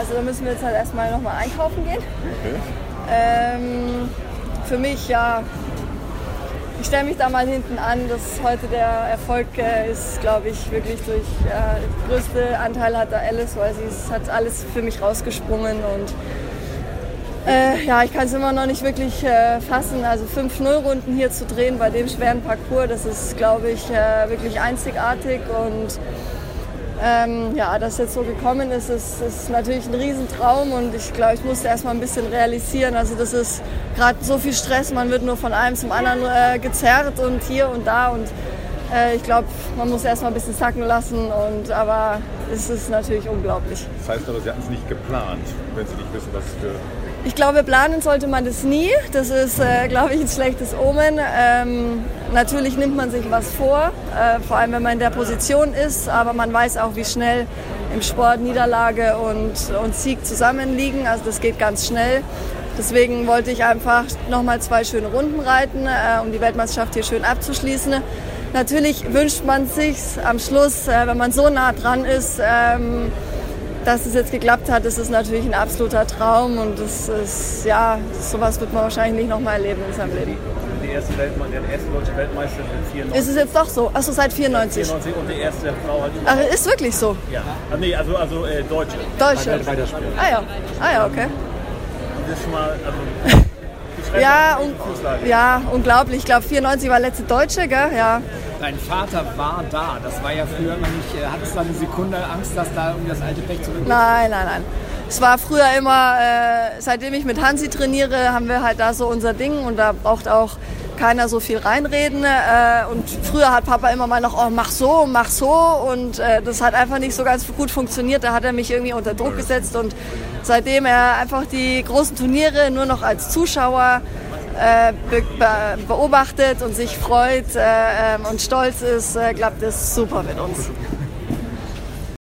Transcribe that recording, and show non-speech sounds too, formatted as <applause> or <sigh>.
Also da müssen wir jetzt halt erstmal nochmal einkaufen gehen. Ähm, für mich ja, ich stelle mich da mal hinten an, dass heute der Erfolg äh, ist, glaube ich, wirklich durch ja, größte Anteil hat da Alice, weil sie ist, hat alles für mich rausgesprungen und äh, ja, ich kann es immer noch nicht wirklich äh, fassen. Also 5-0 Runden hier zu drehen bei dem schweren Parcours, das ist, glaube ich, äh, wirklich einzigartig und ähm, ja, dass jetzt so gekommen ist, ist, ist natürlich ein Riesentraum und ich glaube, ich musste erst mal ein bisschen realisieren. Also das ist gerade so viel Stress, man wird nur von einem zum anderen äh, gezerrt und hier und da und äh, ich glaube, man muss erst mal ein bisschen sacken lassen und aber es ist natürlich unglaublich. Das heißt aber, Sie hatten es nicht geplant, wenn Sie nicht wissen, was für ich glaube, planen sollte man das nie. Das ist, äh, glaube ich, ein schlechtes Omen. Ähm, natürlich nimmt man sich was vor, äh, vor allem wenn man in der Position ist, aber man weiß auch, wie schnell im Sport Niederlage und, und Sieg zusammenliegen. Also das geht ganz schnell. Deswegen wollte ich einfach nochmal zwei schöne Runden reiten, äh, um die Weltmeisterschaft hier schön abzuschließen. Natürlich wünscht man sich am Schluss, äh, wenn man so nah dran ist, ähm, dass es jetzt geklappt hat, das ist natürlich ein absoluter Traum und das ist, ja, sowas wird man wahrscheinlich nicht nochmal erleben in seinem Leben. Die erste, Weltme der erste deutsche Weltmeister mit 94. Ist es jetzt doch so? Achso, seit 94. 94 und die erste Frau hat Ach, ist wirklich so? Ja. Ah, nee, also, also äh, Deutsche. Deutsche? Ah ja, ah ja, okay. Das ist schon mal, also... <laughs> Ja, un ja, unglaublich. Ich glaube, 94 war letzte Deutsche, gell? Ja. Dein Vater war da. Das war ja früher noch nicht. Äh, Hattest du eine Sekunde Angst, dass da irgendwie das alte Pech zurückkommt? Nein, nein, nein. Es war früher immer, äh, seitdem ich mit Hansi trainiere, haben wir halt da so unser Ding und da braucht auch keiner so viel reinreden. Äh, und früher hat Papa immer mal noch, oh, mach so, mach so. Und äh, das hat einfach nicht so ganz gut funktioniert. Da hat er mich irgendwie unter Druck gesetzt. Und seitdem er einfach die großen Turniere nur noch als Zuschauer äh, be beobachtet und sich freut äh, ähm, und stolz ist, äh, klappt es super mit uns.